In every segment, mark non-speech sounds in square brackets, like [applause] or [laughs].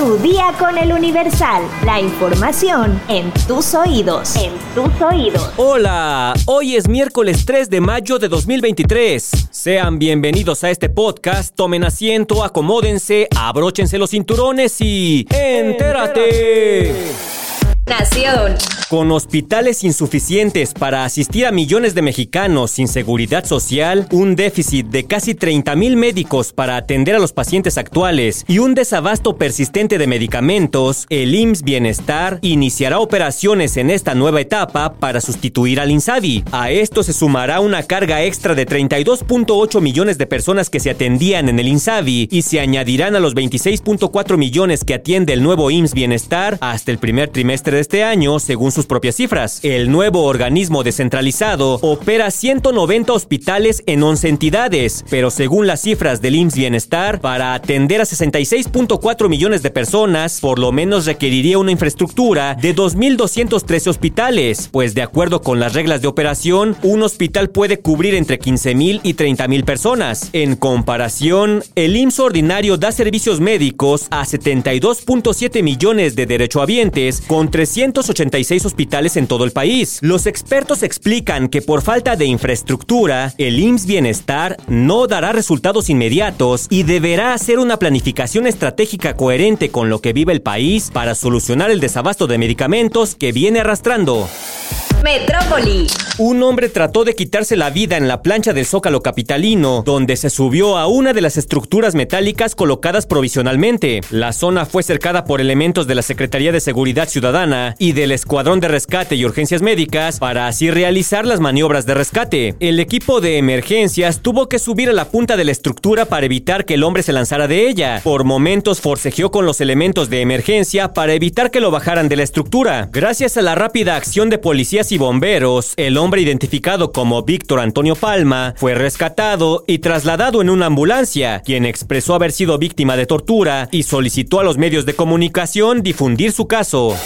Tu día con el Universal. La información en tus oídos. En tus oídos. Hola, hoy es miércoles 3 de mayo de 2023. Sean bienvenidos a este podcast. Tomen asiento, acomódense, abróchense los cinturones y. ¡Entérate! Nación. Con hospitales insuficientes para asistir a millones de mexicanos sin seguridad social, un déficit de casi 30 mil médicos para atender a los pacientes actuales y un desabasto persistente de medicamentos, el IMSS Bienestar iniciará operaciones en esta nueva etapa para sustituir al INSABI. A esto se sumará una carga extra de 32.8 millones de personas que se atendían en el INSABI y se añadirán a los 26.4 millones que atiende el nuevo IMSS Bienestar hasta el primer trimestre de este año, según su propias cifras. El nuevo organismo descentralizado opera 190 hospitales en 11 entidades, pero según las cifras del IMSS Bienestar, para atender a 66.4 millones de personas, por lo menos requeriría una infraestructura de 2.213 hospitales, pues de acuerdo con las reglas de operación, un hospital puede cubrir entre 15.000 y 30.000 personas. En comparación, el IMSS ordinario da servicios médicos a 72.7 millones de derechohabientes con 386 hospitales en todo el país. Los expertos explican que por falta de infraestructura, el IMSS Bienestar no dará resultados inmediatos y deberá hacer una planificación estratégica coherente con lo que vive el país para solucionar el desabasto de medicamentos que viene arrastrando. Metrópoli. Un hombre trató de quitarse la vida en la plancha del Zócalo Capitalino, donde se subió a una de las estructuras metálicas colocadas provisionalmente. La zona fue cercada por elementos de la Secretaría de Seguridad Ciudadana y del Escuadrón de Rescate y Urgencias Médicas para así realizar las maniobras de rescate. El equipo de emergencias tuvo que subir a la punta de la estructura para evitar que el hombre se lanzara de ella. Por momentos forcejeó con los elementos de emergencia para evitar que lo bajaran de la estructura. Gracias a la rápida acción de policías y bomberos, el hombre identificado como Víctor Antonio Palma fue rescatado y trasladado en una ambulancia, quien expresó haber sido víctima de tortura y solicitó a los medios de comunicación difundir su caso.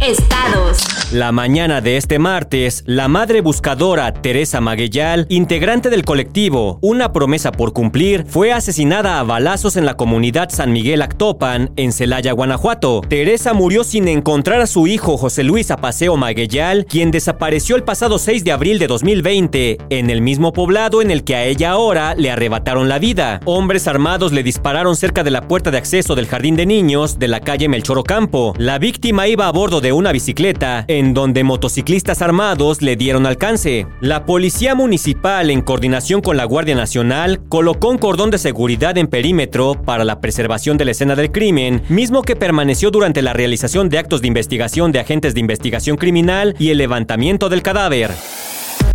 Estados. La mañana de este martes, la madre buscadora Teresa Maguellal, integrante del colectivo Una promesa por cumplir, fue asesinada a balazos en la comunidad San Miguel Actopan, en Celaya, Guanajuato. Teresa murió sin encontrar a su hijo José Luis Apaseo Maguellal, quien desapareció el pasado 6 de abril de 2020, en el mismo poblado en el que a ella ahora le arrebataron la vida. Hombres armados le dispararon cerca de la puerta de acceso del jardín de niños de la calle Melchor Ocampo. La víctima iba a bordo de una bicicleta, en donde motociclistas armados le dieron alcance. La policía municipal, en coordinación con la Guardia Nacional, colocó un cordón de seguridad en perímetro para la preservación de la escena del crimen, mismo que permaneció durante la realización de actos de investigación de agentes de investigación criminal y el levantamiento del cadáver.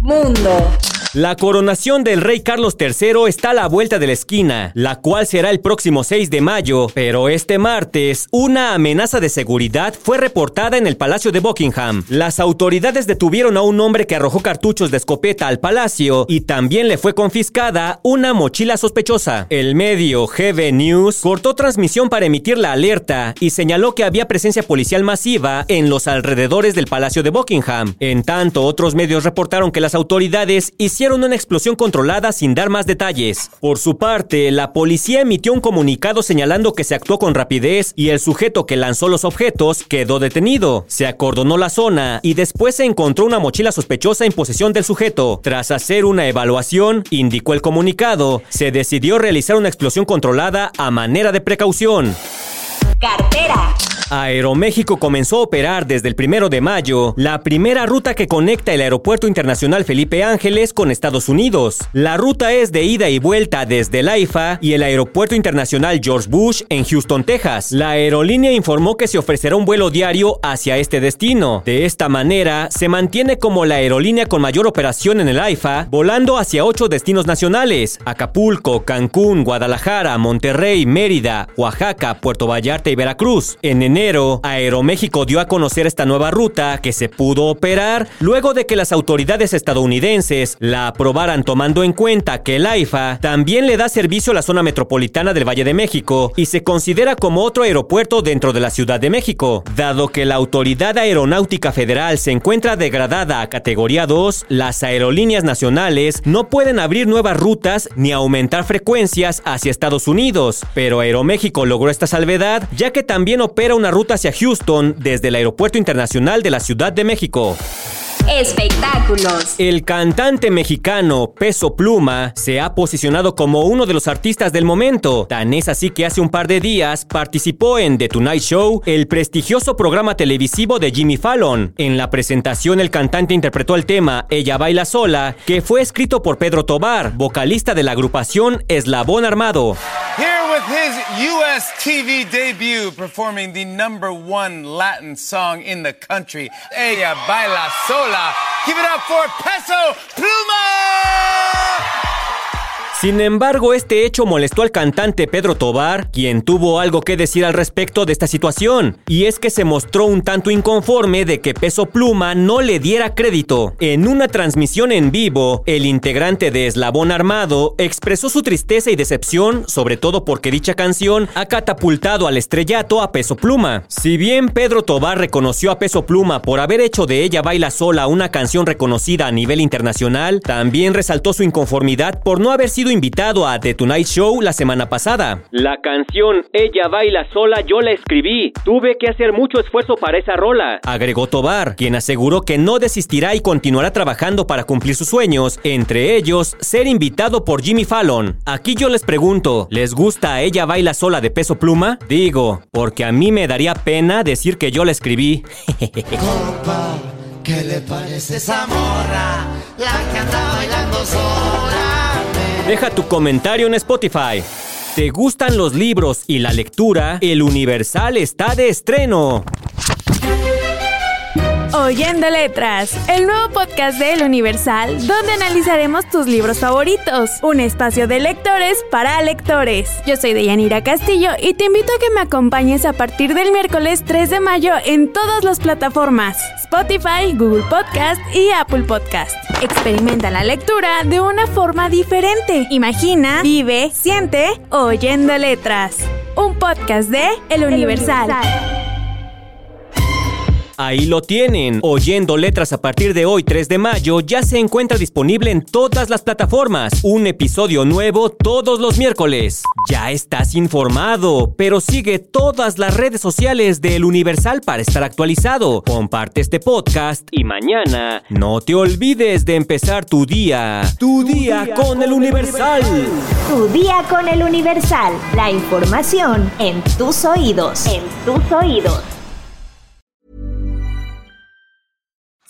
Mundo. La coronación del rey Carlos III está a la vuelta de la esquina, la cual será el próximo 6 de mayo, pero este martes una amenaza de seguridad fue reportada en el Palacio de Buckingham. Las autoridades detuvieron a un hombre que arrojó cartuchos de escopeta al palacio y también le fue confiscada una mochila sospechosa. El medio GB News cortó transmisión para emitir la alerta y señaló que había presencia policial masiva en los alrededores del Palacio de Buckingham. En tanto, otros medios reportaron que las autoridades hicieron una explosión controlada sin dar más detalles. Por su parte, la policía emitió un comunicado señalando que se actuó con rapidez y el sujeto que lanzó los objetos quedó detenido. Se acordonó la zona y después se encontró una mochila sospechosa en posesión del sujeto. Tras hacer una evaluación, indicó el comunicado, se decidió realizar una explosión controlada a manera de precaución. Cartera. Aeroméxico comenzó a operar desde el primero de mayo la primera ruta que conecta el Aeropuerto Internacional Felipe Ángeles con Estados Unidos. La ruta es de ida y vuelta desde el AIFA y el Aeropuerto Internacional George Bush en Houston, Texas. La aerolínea informó que se ofrecerá un vuelo diario hacia este destino. De esta manera, se mantiene como la aerolínea con mayor operación en el AIFA, volando hacia ocho destinos nacionales: Acapulco, Cancún, Guadalajara, Monterrey, Mérida, Oaxaca, Puerto Vallarta y Veracruz. En enero enero, Aeroméxico dio a conocer esta nueva ruta que se pudo operar luego de que las autoridades estadounidenses la aprobaran tomando en cuenta que el AIFA también le da servicio a la zona metropolitana del Valle de México y se considera como otro aeropuerto dentro de la Ciudad de México. Dado que la Autoridad Aeronáutica Federal se encuentra degradada a categoría 2, las aerolíneas nacionales no pueden abrir nuevas rutas ni aumentar frecuencias hacia Estados Unidos, pero Aeroméxico logró esta salvedad ya que también opera una ruta hacia Houston desde el Aeropuerto Internacional de la Ciudad de México. Espectáculos. El cantante mexicano Peso Pluma se ha posicionado como uno de los artistas del momento. Tan es así que hace un par de días participó en The Tonight Show, el prestigioso programa televisivo de Jimmy Fallon. En la presentación el cantante interpretó el tema Ella baila sola, que fue escrito por Pedro Tobar, vocalista de la agrupación Eslabón Armado. Here with his US TV debut, performing the number one Latin song in the country, Ella Baila Sola. Give it up for Peso Pluma! Sin embargo, este hecho molestó al cantante Pedro Tobar, quien tuvo algo que decir al respecto de esta situación, y es que se mostró un tanto inconforme de que Peso Pluma no le diera crédito. En una transmisión en vivo, el integrante de Eslabón Armado expresó su tristeza y decepción, sobre todo porque dicha canción ha catapultado al estrellato a Peso Pluma. Si bien Pedro Tobar reconoció a Peso Pluma por haber hecho de ella Baila Sola una canción reconocida a nivel internacional, también resaltó su inconformidad por no haber sido invitado a The Tonight Show la semana pasada. La canción Ella baila sola yo la escribí. Tuve que hacer mucho esfuerzo para esa rola, agregó Tobar, quien aseguró que no desistirá y continuará trabajando para cumplir sus sueños, entre ellos ser invitado por Jimmy Fallon. Aquí yo les pregunto, ¿les gusta Ella baila sola de peso pluma? Digo, porque a mí me daría pena decir que yo la escribí. [laughs] ¿qué le parece esa morra? La que anda bailando sola. Deja tu comentario en Spotify. ¿Te gustan los libros y la lectura? El Universal está de estreno. Oyendo Letras, el nuevo podcast de El Universal, donde analizaremos tus libros favoritos. Un espacio de lectores para lectores. Yo soy Deyanira Castillo y te invito a que me acompañes a partir del miércoles 3 de mayo en todas las plataformas: Spotify, Google Podcast y Apple Podcast. Experimenta la lectura de una forma diferente. Imagina, vive, siente, oyendo letras. Un podcast de El Universal. Ahí lo tienen. Oyendo letras a partir de hoy, 3 de mayo, ya se encuentra disponible en todas las plataformas. Un episodio nuevo todos los miércoles. Ya estás informado, pero sigue todas las redes sociales del Universal para estar actualizado. Comparte este podcast y mañana no te olvides de empezar tu día. Tu, día, con, el Universal. Tu día con el Universal. La información en tus oídos. En tus oídos.